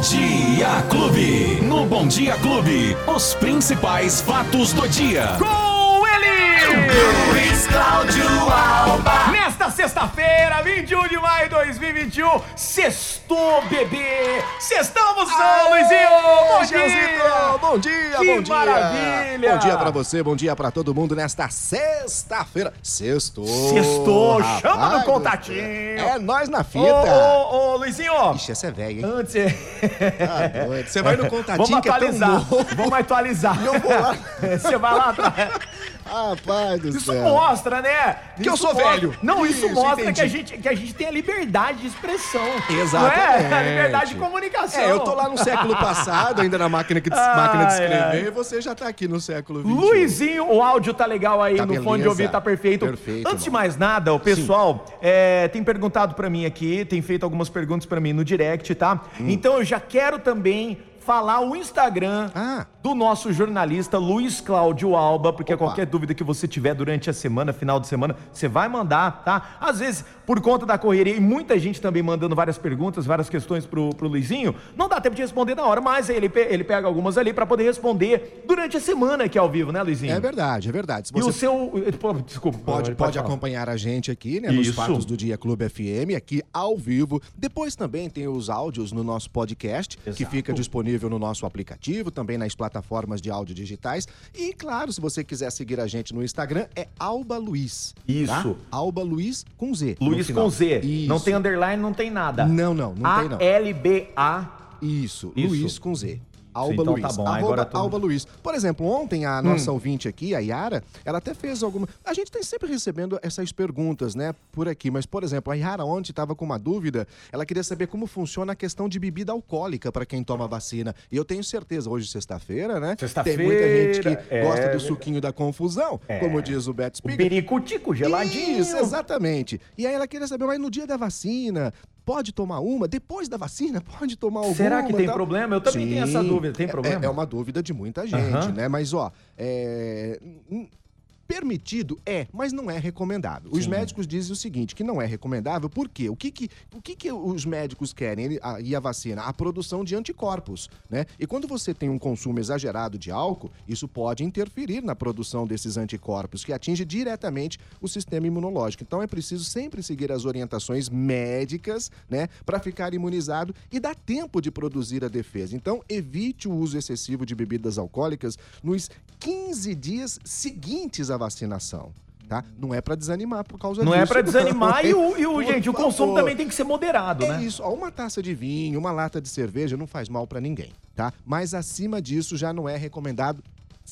Dia Clube. No Bom Dia Clube, os principais fatos do dia. Com ele! Luiz Cláudio Alba. Nesta sexta-feira, 21 de maio de 2021, sextou, bebê! Sextamos, São Luizinho! Bom dia! Bom dia, Que bom dia! maravilha! Bom dia pra você, bom dia pra todo mundo nesta sexta-feira. Sextou! Sextou, rapaz chama no contatinho. É nós na Ô, fita! ô, ô, Luizinho! Ixi, essa é velha, hein? Antes. é- Tá doido. Você vai no contatinho Vamos que é tão atualizar. novo. Vamos atualizar. Eu vou lá. Você vai lá atrás. Rapaz do Isso céu. mostra, né? Que eu Isso sou mostra- velho. Não, isso, Isso, mostra entendi. que a, gente, que a gente tem a liberdade de expressão. Exatamente. É? A liberdade de comunicação. É, eu tô lá no século passado, ainda na máquina, que, Ai, máquina de escrever, ai. e você já tá aqui no século XXI. Luizinho, o áudio tá legal aí Tá no fone de beleza. ouvido, tá perfeito. Perfeito, Antes de irmão. mais nada, o pessoal é, tem perguntado pra mim aqui, tem feito algumas perguntas pra mim no direct, tá? Então eu já quero também falar o Instagram Ah. Do nosso jornalista Luiz Cláudio Alba, porque Opa. qualquer dúvida que você tiver durante a semana, final de semana, você vai mandar, tá? Às vezes, por conta da correria, e muita gente também mandando várias perguntas, várias questões pro, pro Luizinho, não dá tempo de responder na hora, mas ele, ele pega algumas ali pra poder responder durante a semana aqui ao vivo, né, Luizinho? É verdade, é verdade. Se E você o seu. Pô, Desculpa, Pode, pode falar. acompanhar a gente aqui, né, nos Isso. fatos do Dia Clube FM, aqui ao vivo. Depois também tem os áudios no nosso podcast, que Exato. fica disponível no nosso aplicativo, também nas plataformas de áudio digitais. E, claro, se você quiser seguir a gente no Instagram, é Alba Luiz. Isso. Tá? Alba Luiz com Z. Luiz com Z. Isso. Não tem underline, não tem nada. Não, não, não tem não. A-L-B-A. Isso, Isso. Luiz com Z. Alba então Luiz. tá bom, Arroba Alba Luiz. Por exemplo, ontem a nossa ouvinte aqui, a Yara, ela até fez alguma. A gente tem sempre recebendo essas perguntas, né, por aqui. Mas, por exemplo, a Yara ontem estava com uma dúvida. Ela queria saber como funciona a questão de bebida alcoólica para quem toma vacina. E eu tenho certeza, hoje, sexta-feira, né? Sexta-feira, Tem muita gente que é, gosta do suquinho da confusão, como diz o Beto O Spiga. pericutico geladinho. Isso, exatamente. E aí ela queria saber, mas no dia da vacina, pode tomar uma? Depois da vacina, pode tomar alguma? Será que tem tal? problema? Eu também tenho essa dúvida. Tem É- problema? É, uma dúvida de muita gente, Aham. né? Mas, ó, é... Permitido é, mas não é recomendável. Os Sim. médicos dizem o seguinte, que não é recomendável, por quê? O que, que, o que, que os médicos querem a- e a vacina? A produção de anticorpos, né? E quando você tem um consumo exagerado de álcool, isso pode interferir na produção desses anticorpos, que atinge diretamente o sistema imunológico. Então é preciso sempre seguir as orientações médicas, né? Para ficar imunizado e dar tempo de produzir a defesa. Então evite o uso excessivo de bebidas alcoólicas nos 15 dias seguintes à vacinação. Tá? Não é para desanimar por causa Não disso. é pra desanimar e o, e o- gente, o consumo também tem que ser moderado, É né? isso, uma taça de vinho, uma lata de cerveja não faz mal pra ninguém, tá? Mas acima disso já não é recomendado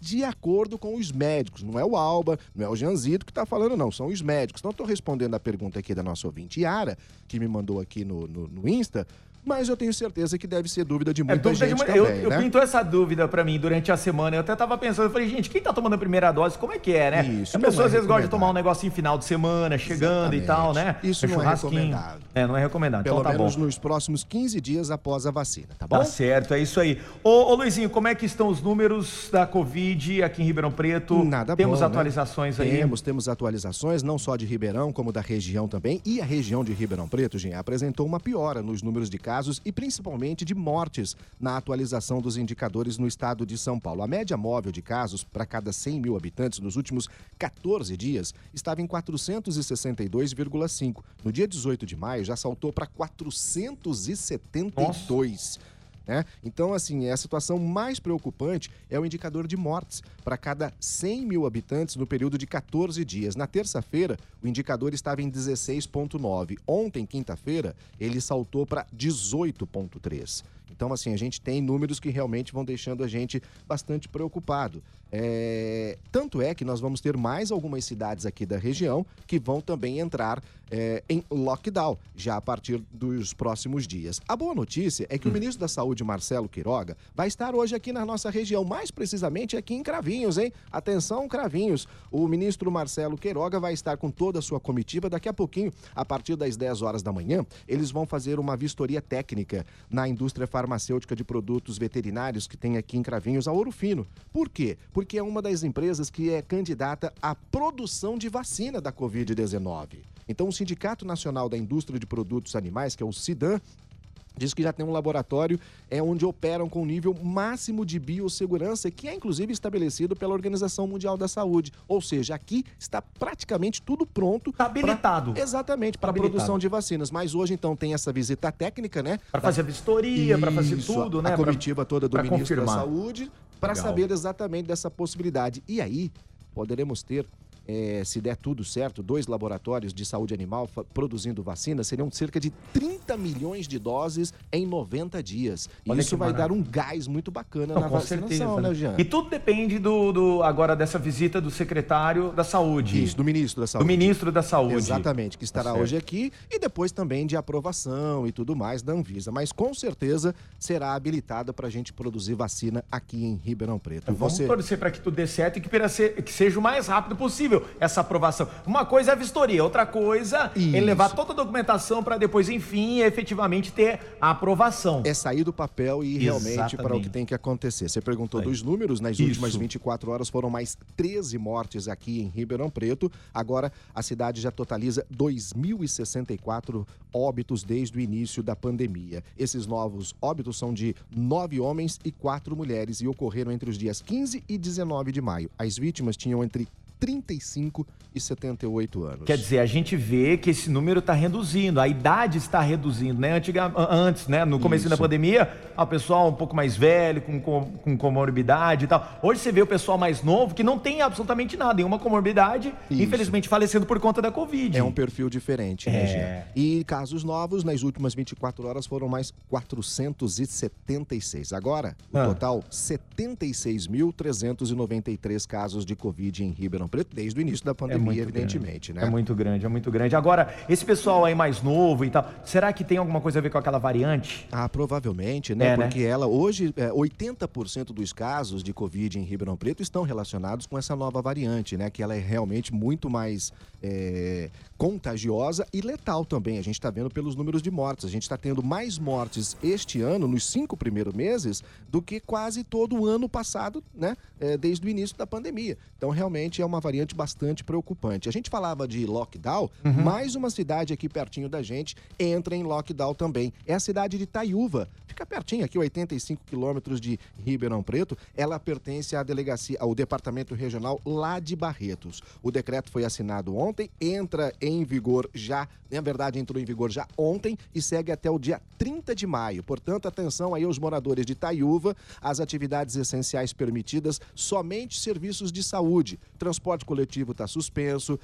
de acordo com os médicos. Não é o Alba, não é o Janzito que tá falando, não. São os médicos. Então, eu tô respondendo a pergunta aqui da nossa ouvinte Yara, que me mandou aqui no, no, no Insta, mas eu tenho certeza que deve ser dúvida de É muita de gente eu, também, eu né? pintou essa dúvida pra mim durante a semana. Eu até tava pensando, eu falei, gente, quem tá tomando a primeira dose, como é que é, né? Isso, a não pessoa é às vezes gosta de tomar um negocinho final de semana, chegando e tal, né? Exatamente. Isso É não é recomendado. É, não é recomendado. Pelo então tá menos bom. nos próximos 15 dias após a vacina, tá bom? Tá certo, é isso aí. Ô, ô, Luizinho, como é que estão os números da Covid aqui em Ribeirão Preto? Nada Temos bom, né? atualizações aí? Temos, temos atualizações, não só de Ribeirão, como da região também. E a região de Ribeirão Preto, gente, apresentou uma piora nos números de casos e principalmente de mortes na atualização dos indicadores no estado de São Paulo. A média móvel de casos para cada 100 mil habitantes nos últimos 14 dias estava em 462,5. No dia 18 de maio já saltou para 472. Né? Então, assim, a situação mais preocupante é o indicador de mortes para cada 100 mil habitantes no período de 14 dias. Na terça-feira, o indicador estava em 16,9. Ontem, quinta-feira, ele saltou para 18,3. Então, assim, a gente tem números que realmente vão deixando a gente bastante preocupado. É, Tanto é que nós vamos ter mais algumas cidades aqui da região que vão também entrar é, em lockdown já a partir dos próximos dias. A boa notícia é que o ministro da Saúde, Marcelo Quiroga, vai estar hoje aqui na nossa região, mais precisamente aqui em Cravinhos, hein? Atenção, Cravinhos. O ministro Marcelo Queiroga vai estar com toda a sua comitiva daqui a pouquinho, a partir das 10 horas da manhã. Eles vão fazer uma vistoria técnica na indústria farmacêutica de produtos veterinários que tem aqui em Cravinhos, a Ouro Fino. Por quê? Porque é uma das empresas que é candidata à produção de vacina da Covid-19. Então, o Sindicato Nacional da Indústria de Produtos Animais, que é o SIDAM, Diz que já tem um laboratório é onde operam com nível máximo de biossegurança, que é inclusive estabelecido pela Organização Mundial da Saúde. Ou seja, aqui está praticamente tudo pronto. Está habilitado. Pra, exatamente, para a produção de vacinas. Mas hoje, então, tem essa visita técnica, né? Para fazer a vistoria, para fazer tudo, né? A comitiva toda do ministro confirmar. da Saúde, para saber exatamente dessa possibilidade. E aí, poderemos ter é, se der tudo certo, dois laboratórios de saúde animal produzindo vacina, seriam cerca de 30 milhões de doses em 90 dias. E isso vai dar um gás muito bacana Não, na vacinação, certeza, né, Jean? E tudo depende do, do, agora dessa visita do secretário da Saúde. Isso, do ministro da Saúde. Do ministro da Saúde. Exatamente, que estará tá hoje aqui e depois também de aprovação e tudo mais da Anvisa. Mas com certeza será habilitada para a gente produzir vacina aqui em Ribeirão Preto. Vamos Você... torcer para que tudo dê certo e que, que seja o mais rápido possível possível essa aprovação. Uma coisa é a vistoria, outra coisa Isso. é levar toda a documentação para depois, enfim, efetivamente ter a aprovação. É sair do papel e ir realmente para o que tem que acontecer. Você perguntou Aí. dos números, nas Isso. últimas 24 horas foram mais 13 mortes aqui em Ribeirão Preto. Agora a cidade já totaliza 2.064 óbitos desde o início da pandemia. Esses novos óbitos são de nove homens e quatro mulheres e ocorreram entre os dias 15 e 19 de maio. As vítimas tinham entre 35 e 78 anos. Quer dizer, a gente vê que esse número está reduzindo, a idade está reduzindo, né? Antiga, antes, né? No começo da pandemia, o pessoal um pouco mais velho, com, com, com, comorbidade e tal. Hoje você vê o pessoal mais novo que não tem absolutamente nada, nenhuma comorbidade, Isso. infelizmente falecendo por conta da Covid. É um perfil diferente, né, é... E casos novos, nas últimas 24 horas foram mais 476. Agora, o ah. total, 76.393 casos de Covid em Ribeirão Preto, desde o início da pandemia pandemia, evidentemente, grande. né? É muito grande, é muito grande. Agora, esse pessoal aí mais novo e tal, será que tem alguma coisa a ver com aquela variante? Ah, provavelmente, né? É, né? Porque né? ela, hoje, é, 80% dos casos de Covid em Ribeirão Preto estão relacionados com essa nova variante, né? Que ela é realmente muito mais é, contagiosa e letal também. A gente está vendo pelos números de mortes. A gente está tendo mais mortes este ano, nos cinco primeiros meses, do que quase todo o ano passado, né? É, desde o início da pandemia. Então, realmente é uma variante bastante preocupante. A gente falava de lockdown, uhum. mais uma cidade aqui pertinho da gente entra em lockdown também. É a cidade de Taiúva. Fica pertinho aqui, 85 quilômetros de Ribeirão Preto. Ela pertence à delegacia, ao departamento regional lá de Barretos. O decreto foi assinado ontem, entra em vigor já, na verdade entrou em vigor já ontem e segue até o dia 30 de maio. Portanto, atenção aí aos moradores de Taiúva, as atividades essenciais permitidas, somente serviços de saúde. Transporte coletivo está suspenso,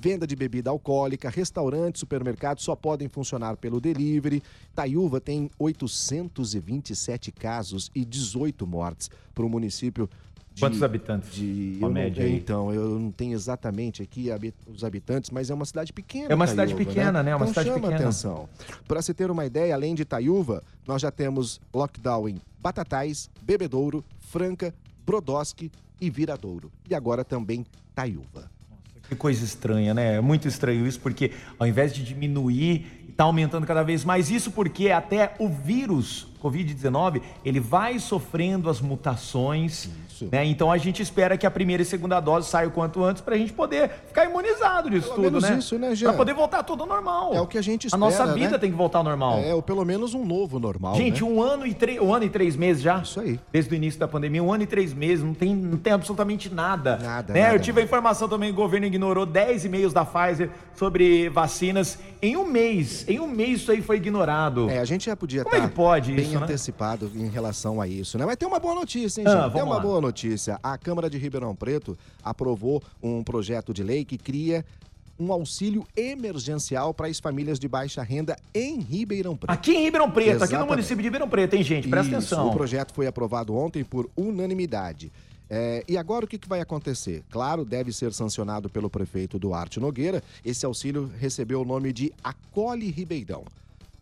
Venda de bebida alcoólica, restaurantes, supermercados só podem funcionar pelo delivery. Taiúva tem 827 casos e 18 mortes para o município de, Quantos habitantes? De, uma média não, Então, eu não tenho exatamente aqui os habitantes, mas é uma cidade pequena. É uma cidade pequena, né? né? É uma então, cidade chama pequena. atenção. Para se ter uma ideia, além de Itaiúva, nós já temos lockdown em Batatais, Bebedouro, Franca, Brodowski e Viradouro. E agora também Taiúva. Que coisa estranha, né? É muito estranho isso, porque ao invés de diminuir, está aumentando cada vez mais. Isso porque até o vírus Covid-19, ele vai sofrendo as mutações. Né? Então a gente espera que a primeira e segunda dose saia o quanto antes para a gente poder ficar imunizado disso pelo tudo, né? Isso, né, Para poder voltar tudo ao normal. É o que a gente espera. A nossa vida né? tem que voltar ao normal. É, ou pelo menos um novo normal. Gente, né? um ano e três, um ano e três meses já. Isso aí. Desde o início da pandemia, um ano e três meses, não tem, não tem absolutamente nada. Nada. Né? nada Eu tive a informação também, o governo ignorou 10 e-mails da Pfizer sobre vacinas em um mês. Em um mês isso aí foi ignorado. É, a gente já podia Como estar é que pode bem isso, né? antecipado em relação a isso, né? Mas tem uma boa notícia, hein, ah, gente? tem uma lá. boa notícia. A Câmara de Ribeirão Preto aprovou um projeto de lei que cria um auxílio emergencial para as famílias de baixa renda em Ribeirão Preto. Aqui em Ribeirão Preto, Exatamente. aqui no município de Ribeirão Preto, hein, gente? Presta Isso, atenção. O projeto foi aprovado ontem por unanimidade. É, e agora o que, que vai acontecer? Claro, deve ser sancionado pelo prefeito Duarte Nogueira. Esse auxílio recebeu o nome de Acolhe Ribeirão.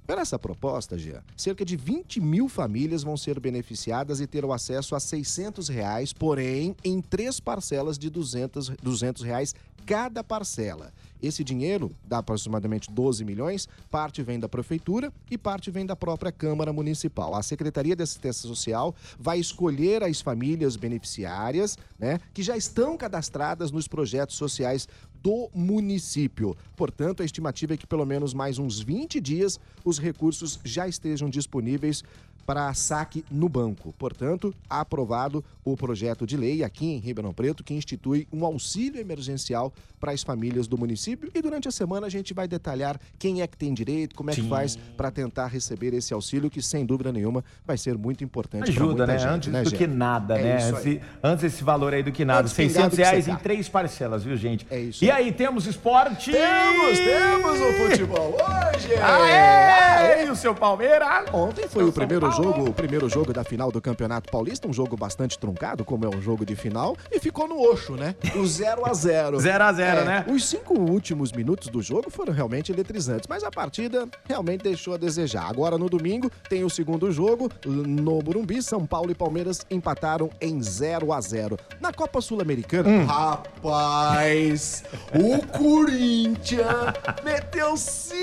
Pela essa proposta, Jean, cerca de 20 mil famílias vão ser beneficiadas e terão acesso a 600 reais, porém em três parcelas de 200, 200 reais cada parcela. Esse dinheiro, dá aproximadamente 12 milhões, parte vem da prefeitura e parte vem da própria Câmara Municipal. A Secretaria de Assistência Social vai escolher as famílias beneficiárias, né, que já estão cadastradas nos projetos sociais do município. Portanto, a estimativa é que pelo menos mais uns 20 dias os recursos já estejam disponíveis para saque no banco. Portanto, aprovado o projeto de lei aqui em Ribeirão Preto que institui um auxílio emergencial para as famílias do município e durante a semana a gente vai detalhar quem é que tem direito, como é que Sim. faz para tentar receber esse auxílio que sem dúvida nenhuma vai ser muito importante Ajuda, né? gente, Antes né, do gente? que nada, É né? Antes, esse valor aí do que nada. Antes pingado 600 que reais em três parcelas, viu, gente? É isso E aí. temos esporte? Temos, temos o futebol hoje! Aê! E o seu Palmeiras? Ontem foi São o primeiro Paulo. Jogo, o primeiro jogo da final do Campeonato Paulista, um jogo bastante truncado, como é um jogo de final, e ficou no Oxo, né? O 0 a 0 0 a 0 né? Os cinco últimos minutos do jogo foram realmente eletrizantes, mas a partida realmente deixou a desejar. Agora no domingo tem o segundo jogo no Burumbi, São Paulo e Palmeiras empataram em 0 a 0 Na Copa Sul-Americana, Hum. rapaz, o Corinthians meteu 5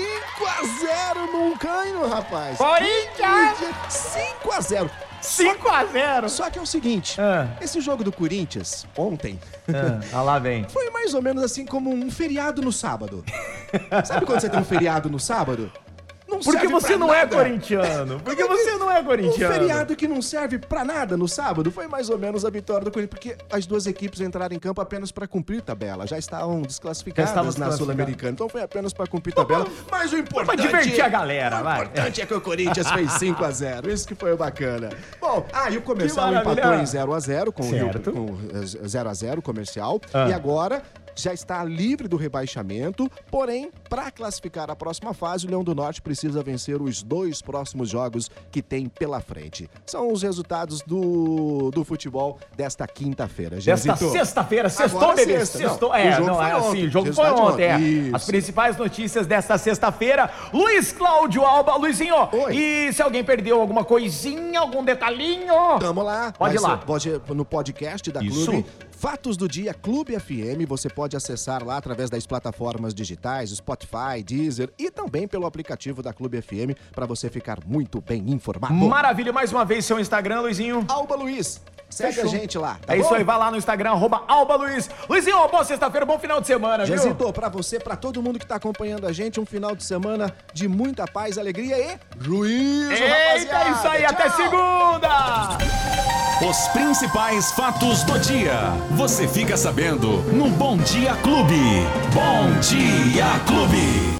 a 0 num canho, rapaz. Corinthians! 5 a 0 5 a 0 Só que é o seguinte, Ah. esse jogo do Corinthians ontem Ah, ah, lá vem. foi mais ou menos assim como um feriado no sábado. Sabe quando você tem um feriado no sábado? Não Porque serve você pra não é nada. corintiano. Porque você não é Um corintiano. feriado que não serve pra nada no sábado foi mais ou menos a vitória do Corinthians, porque as duas equipes entraram em campo apenas pra cumprir tabela, já estavam desclassificadas Já estavam na. Sul-Americana, então foi apenas pra cumprir tabela. Mas o importante Pra divertir a galera, o vai. importante é que o Corinthians fez 5 a 0 isso que foi o bacana. Bom, ah, e o comercial empatou em 0 a 0 com o Certo. eh, 0 a 0 comercial Ah. e agora já está livre do rebaixamento, porém, para classificar a próxima fase, o Leão do Norte precisa vencer os dois próximos jogos que tem pela frente. São os resultados do, do futebol desta quinta-feira. Desta Jezito. sexta-feira, sextou, sexta, não. Sextou. O É, jogo não, foi é ontem, assim, o jogo foi ontem. é. de ontem. As principais notícias desta sexta-feira. Luiz Cláudio Alba. Luizinho, Oi. e se alguém perdeu alguma coisinha, algum detalhinho? Tamo lá. Pode ir lá. Pode, no podcast da Isso. Clube. Fatos do Dia Clube FM, você pode acessar lá através das plataformas digitais, Spotify, Deezer e também pelo aplicativo da Clube FM para você ficar muito bem informado. Maravilha, mais uma vez seu Instagram, Luizinho. Alba Luiz, segue Fechou. a gente lá. tá é isso bom? aí, vai lá no Instagram, arroba Alba Luiz. Luizinho, boa sexta-feira, bom final de semana, viu? Jezito, pra você, pra todo mundo que tá acompanhando a gente, um final de semana de muita paz, alegria e juízo, Eita, rapaziada. isso aí, até Tchau. segunda! Os principais fatos do dia. Você fica sabendo no Bom Dia Clube. Bom Dia Clube.